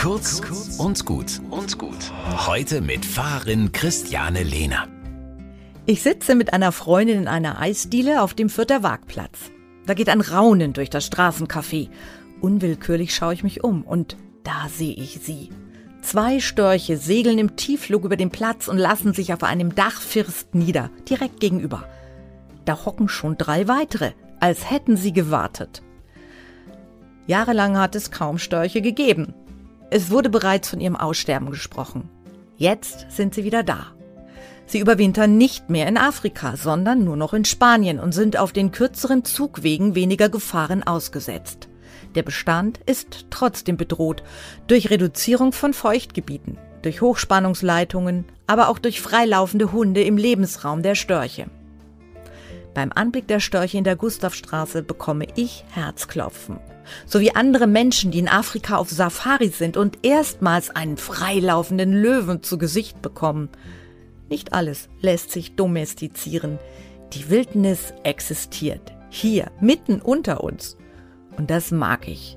Kurz und gut und gut. Heute mit Fahrerin Christiane Lehner. Ich sitze mit einer Freundin in einer Eisdiele auf dem Fürther Wagplatz. Da geht ein Raunen durch das Straßencafé. Unwillkürlich schaue ich mich um und da sehe ich sie. Zwei Störche segeln im Tiefflug über den Platz und lassen sich auf einem Dachfirst nieder, direkt gegenüber. Da hocken schon drei weitere, als hätten sie gewartet. Jahrelang hat es kaum Störche gegeben. Es wurde bereits von ihrem Aussterben gesprochen. Jetzt sind sie wieder da. Sie überwintern nicht mehr in Afrika, sondern nur noch in Spanien und sind auf den kürzeren Zugwegen weniger Gefahren ausgesetzt. Der Bestand ist trotzdem bedroht durch Reduzierung von Feuchtgebieten, durch Hochspannungsleitungen, aber auch durch freilaufende Hunde im Lebensraum der Störche. Beim Anblick der Störche in der Gustavstraße bekomme ich Herzklopfen. So wie andere Menschen, die in Afrika auf Safari sind und erstmals einen freilaufenden Löwen zu Gesicht bekommen. Nicht alles lässt sich domestizieren. Die Wildnis existiert. Hier, mitten unter uns. Und das mag ich.